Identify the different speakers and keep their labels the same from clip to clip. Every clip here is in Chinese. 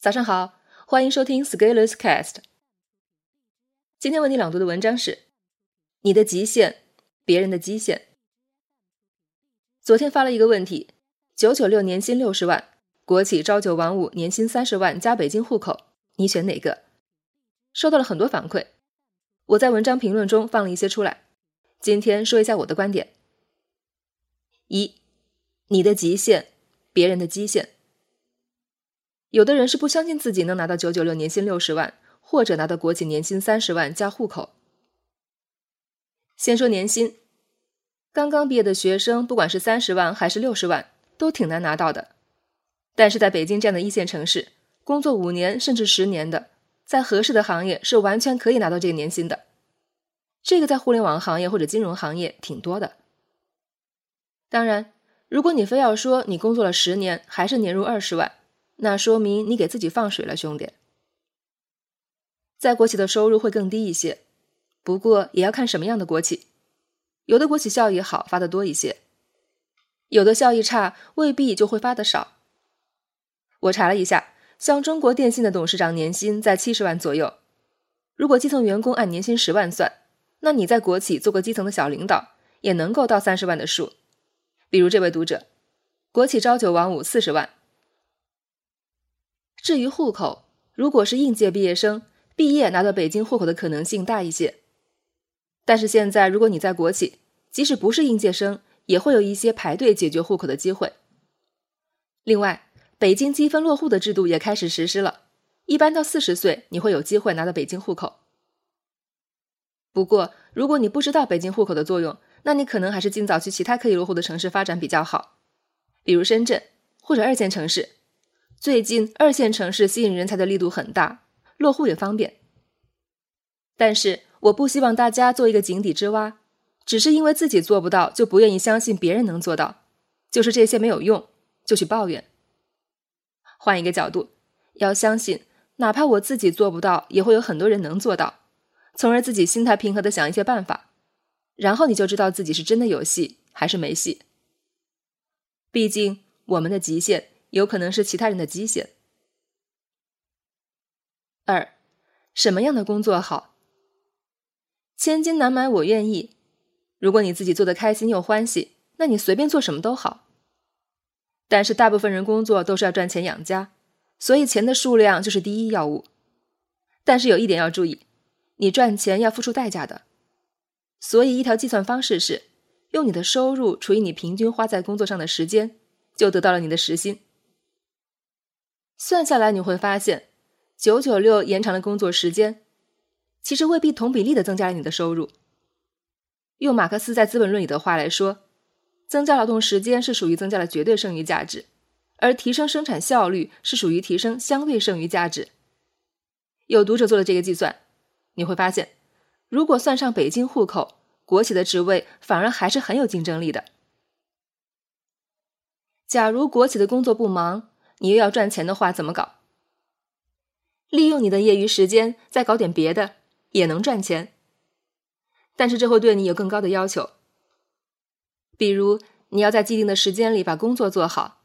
Speaker 1: 早上好，欢迎收听 Scalers Cast。今天为你朗读的文章是：你的极限，别人的基线。昨天发了一个问题：九九六年薪六十万，国企朝九晚五年薪三十万加北京户口，你选哪个？收到了很多反馈，我在文章评论中放了一些出来。今天说一下我的观点：一，你的极限，别人的基线。有的人是不相信自己能拿到九九六年薪六十万，或者拿到国企年薪三十万加户口。先说年薪，刚刚毕业的学生，不管是三十万还是六十万，都挺难拿到的。但是在北京这样的一线城市，工作五年甚至十年的，在合适的行业是完全可以拿到这个年薪的。这个在互联网行业或者金融行业挺多的。当然，如果你非要说你工作了十年还是年入二十万，那说明你给自己放水了，兄弟。在国企的收入会更低一些，不过也要看什么样的国企。有的国企效益好，发的多一些；有的效益差，未必就会发的少。我查了一下，像中国电信的董事长年薪在七十万左右。如果基层员工按年薪十万算，那你在国企做个基层的小领导，也能够到三十万的数。比如这位读者，国企朝九晚五四十万。至于户口，如果是应届毕业生，毕业拿到北京户口的可能性大一些。但是现在，如果你在国企，即使不是应届生，也会有一些排队解决户口的机会。另外，北京积分落户的制度也开始实施了，一般到四十岁，你会有机会拿到北京户口。不过，如果你不知道北京户口的作用，那你可能还是尽早去其他可以落户的城市发展比较好，比如深圳或者二线城市。最近二线城市吸引人才的力度很大，落户也方便。但是我不希望大家做一个井底之蛙，只是因为自己做不到就不愿意相信别人能做到，就是这些没有用就去抱怨。换一个角度，要相信哪怕我自己做不到，也会有很多人能做到，从而自己心态平和的想一些办法，然后你就知道自己是真的有戏还是没戏。毕竟我们的极限。有可能是其他人的极限。二，什么样的工作好？千金难买我愿意。如果你自己做的开心又欢喜，那你随便做什么都好。但是大部分人工作都是要赚钱养家，所以钱的数量就是第一要务。但是有一点要注意，你赚钱要付出代价的。所以一条计算方式是，用你的收入除以你平均花在工作上的时间，就得到了你的时薪。算下来你会发现，九九六延长了工作时间，其实未必同比例的增加了你的收入。用马克思在《资本论》里的话来说，增加劳动时间是属于增加了绝对剩余价值，而提升生产效率是属于提升相对剩余价值。有读者做了这个计算，你会发现，如果算上北京户口，国企的职位反而还是很有竞争力的。假如国企的工作不忙。你又要赚钱的话，怎么搞？利用你的业余时间再搞点别的，也能赚钱。但是这会对你有更高的要求，比如你要在既定的时间里把工作做好，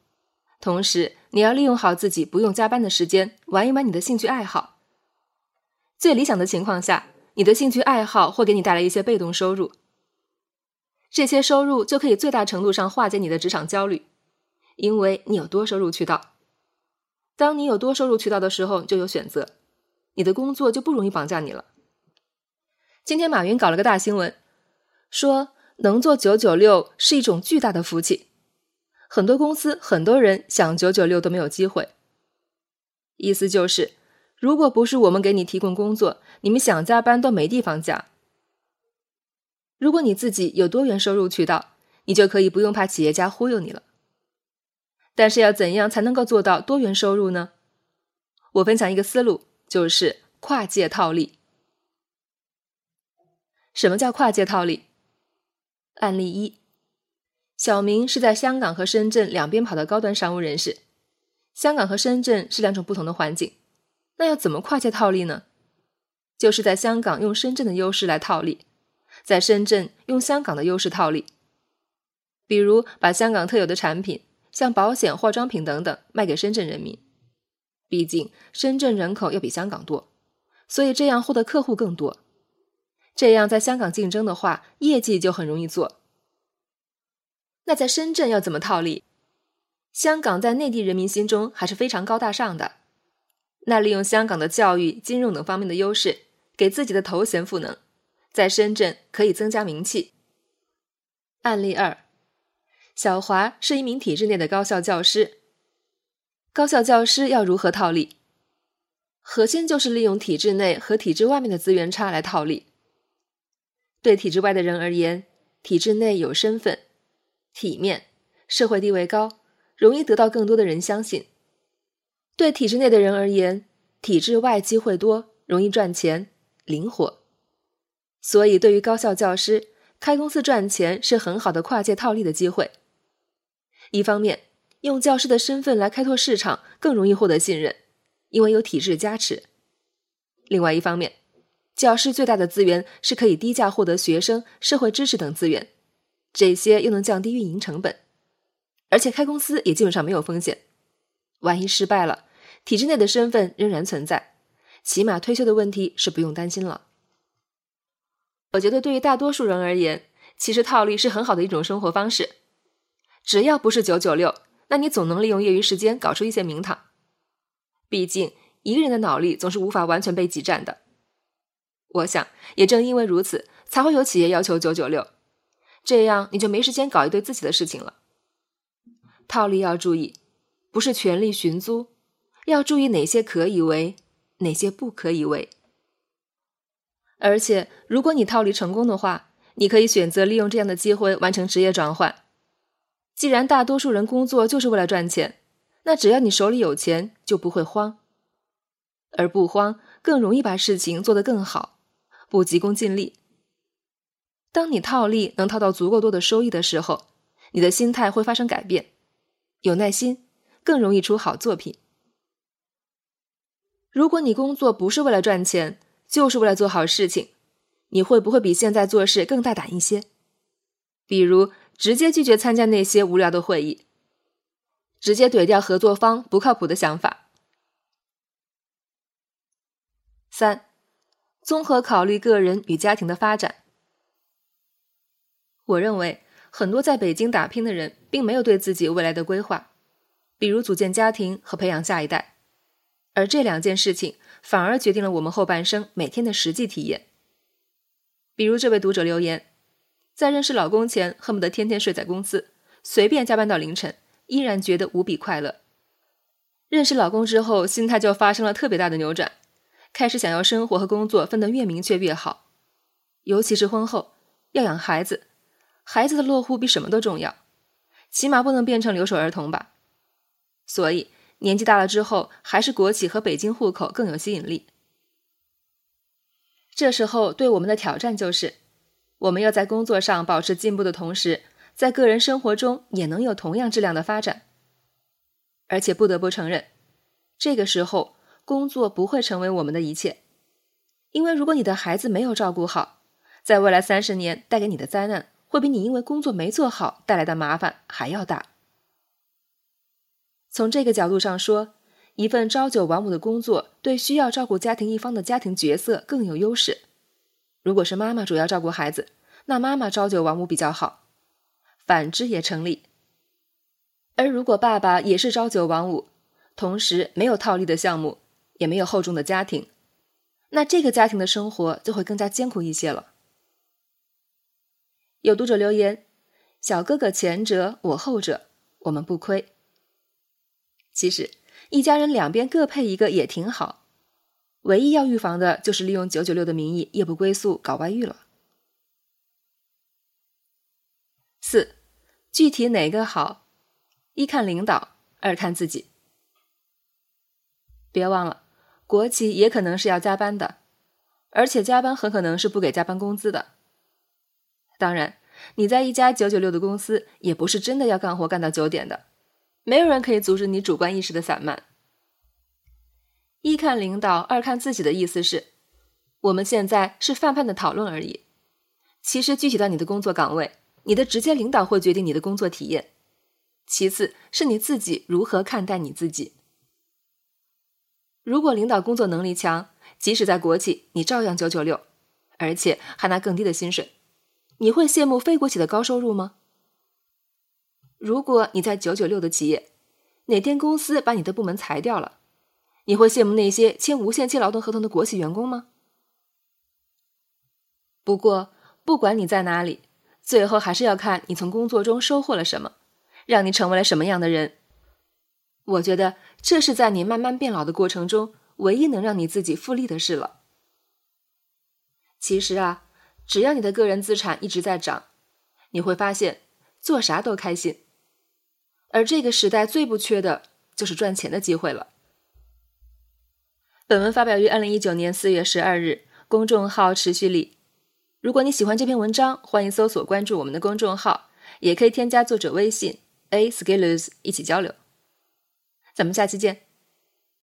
Speaker 1: 同时你要利用好自己不用加班的时间，玩一玩你的兴趣爱好。最理想的情况下，你的兴趣爱好会给你带来一些被动收入，这些收入就可以最大程度上化解你的职场焦虑，因为你有多收入渠道。当你有多收入渠道的时候，就有选择，你的工作就不容易绑架你了。今天马云搞了个大新闻，说能做九九六是一种巨大的福气，很多公司很多人想九九六都没有机会。意思就是，如果不是我们给你提供工作，你们想加班都没地方加。如果你自己有多元收入渠道，你就可以不用怕企业家忽悠你了。但是要怎样才能够做到多元收入呢？我分享一个思路，就是跨界套利。什么叫跨界套利？案例一：小明是在香港和深圳两边跑的高端商务人士。香港和深圳是两种不同的环境，那要怎么跨界套利呢？就是在香港用深圳的优势来套利，在深圳用香港的优势套利。比如把香港特有的产品。像保险、化妆品等等卖给深圳人民，毕竟深圳人口要比香港多，所以这样获得客户更多。这样在香港竞争的话，业绩就很容易做。那在深圳要怎么套利？香港在内地人民心中还是非常高大上的。那利用香港的教育、金融等方面的优势，给自己的头衔赋能，在深圳可以增加名气。案例二：小华是一名体制内的高校教师。高校教师要如何套利？核心就是利用体制内和体制外面的资源差来套利。对体制外的人而言，体制内有身份、体面、社会地位高，容易得到更多的人相信；对体制内的人而言，体制外机会多，容易赚钱、灵活。所以，对于高校教师，开公司赚钱是很好的跨界套利的机会。一方面，用教师的身份来开拓市场，更容易获得信任，因为有体制加持；另外一方面，教师最大的资源是可以低价获得学生、社会知识等资源，这些又能降低运营成本，而且开公司也基本上没有风险。万一失败了，体制内的身份仍然存在，起码退休的问题是不用担心了。我觉得对于大多数人而言，其实套利是很好的一种生活方式。只要不是九九六，那你总能利用业余时间搞出一些名堂。毕竟一个人的脑力总是无法完全被挤占的。我想，也正因为如此，才会有企业要求九九六，这样你就没时间搞一堆自己的事情了。套利要注意，不是全力寻租，要注意哪些可以为，哪些不可以为。而且，如果你套利成功的话，你可以选择利用这样的机会完成职业转换。既然大多数人工作就是为了赚钱，那只要你手里有钱，就不会慌，而不慌更容易把事情做得更好。不急功近利。当你套利能套到足够多的收益的时候，你的心态会发生改变，有耐心，更容易出好作品。如果你工作不是为了赚钱，就是为了做好事情，你会不会比现在做事更大胆一些？比如直接拒绝参加那些无聊的会议，直接怼掉合作方不靠谱的想法。三。综合考虑个人与家庭的发展，我认为很多在北京打拼的人并没有对自己未来的规划，比如组建家庭和培养下一代，而这两件事情反而决定了我们后半生每天的实际体验。比如这位读者留言，在认识老公前恨不得天天睡在公司，随便加班到凌晨，依然觉得无比快乐；认识老公之后，心态就发生了特别大的扭转。开始想要生活和工作分得越明确越好，尤其是婚后要养孩子，孩子的落户比什么都重要，起码不能变成留守儿童吧。所以年纪大了之后，还是国企和北京户口更有吸引力。这时候对我们的挑战就是，我们要在工作上保持进步的同时，在个人生活中也能有同样质量的发展。而且不得不承认，这个时候。工作不会成为我们的一切，因为如果你的孩子没有照顾好，在未来三十年带给你的灾难，会比你因为工作没做好带来的麻烦还要大。从这个角度上说，一份朝九晚五的工作对需要照顾家庭一方的家庭角色更有优势。如果是妈妈主要照顾孩子，那妈妈朝九晚五比较好，反之也成立。而如果爸爸也是朝九晚五，同时没有套利的项目，也没有厚重的家庭，那这个家庭的生活就会更加艰苦一些了。有读者留言：“小哥哥前者，我后者，我们不亏。”其实，一家人两边各配一个也挺好，唯一要预防的就是利用九九六的名义夜不归宿搞外遇了。四，具体哪个好？一看领导，二看自己。别忘了。国企也可能是要加班的，而且加班很可能是不给加班工资的。当然，你在一家九九六的公司，也不是真的要干活干到九点的，没有人可以阻止你主观意识的散漫。一看领导，二看自己的意思是，我们现在是泛泛的讨论而已。其实具体到你的工作岗位，你的直接领导会决定你的工作体验，其次是你自己如何看待你自己。如果领导工作能力强，即使在国企，你照样九九六，而且还拿更低的薪水，你会羡慕非国企的高收入吗？如果你在九九六的企业，哪天公司把你的部门裁掉了，你会羡慕那些签无限期劳动合同的国企员工吗？不过，不管你在哪里，最后还是要看你从工作中收获了什么，让你成为了什么样的人。我觉得这是在你慢慢变老的过程中，唯一能让你自己复利的事了。其实啊，只要你的个人资产一直在涨，你会发现做啥都开心。而这个时代最不缺的就是赚钱的机会了。本文发表于二零一九年四月十二日，公众号持续力。如果你喜欢这篇文章，欢迎搜索关注我们的公众号，也可以添加作者微信 a skillers 一起交流。咱们下期见。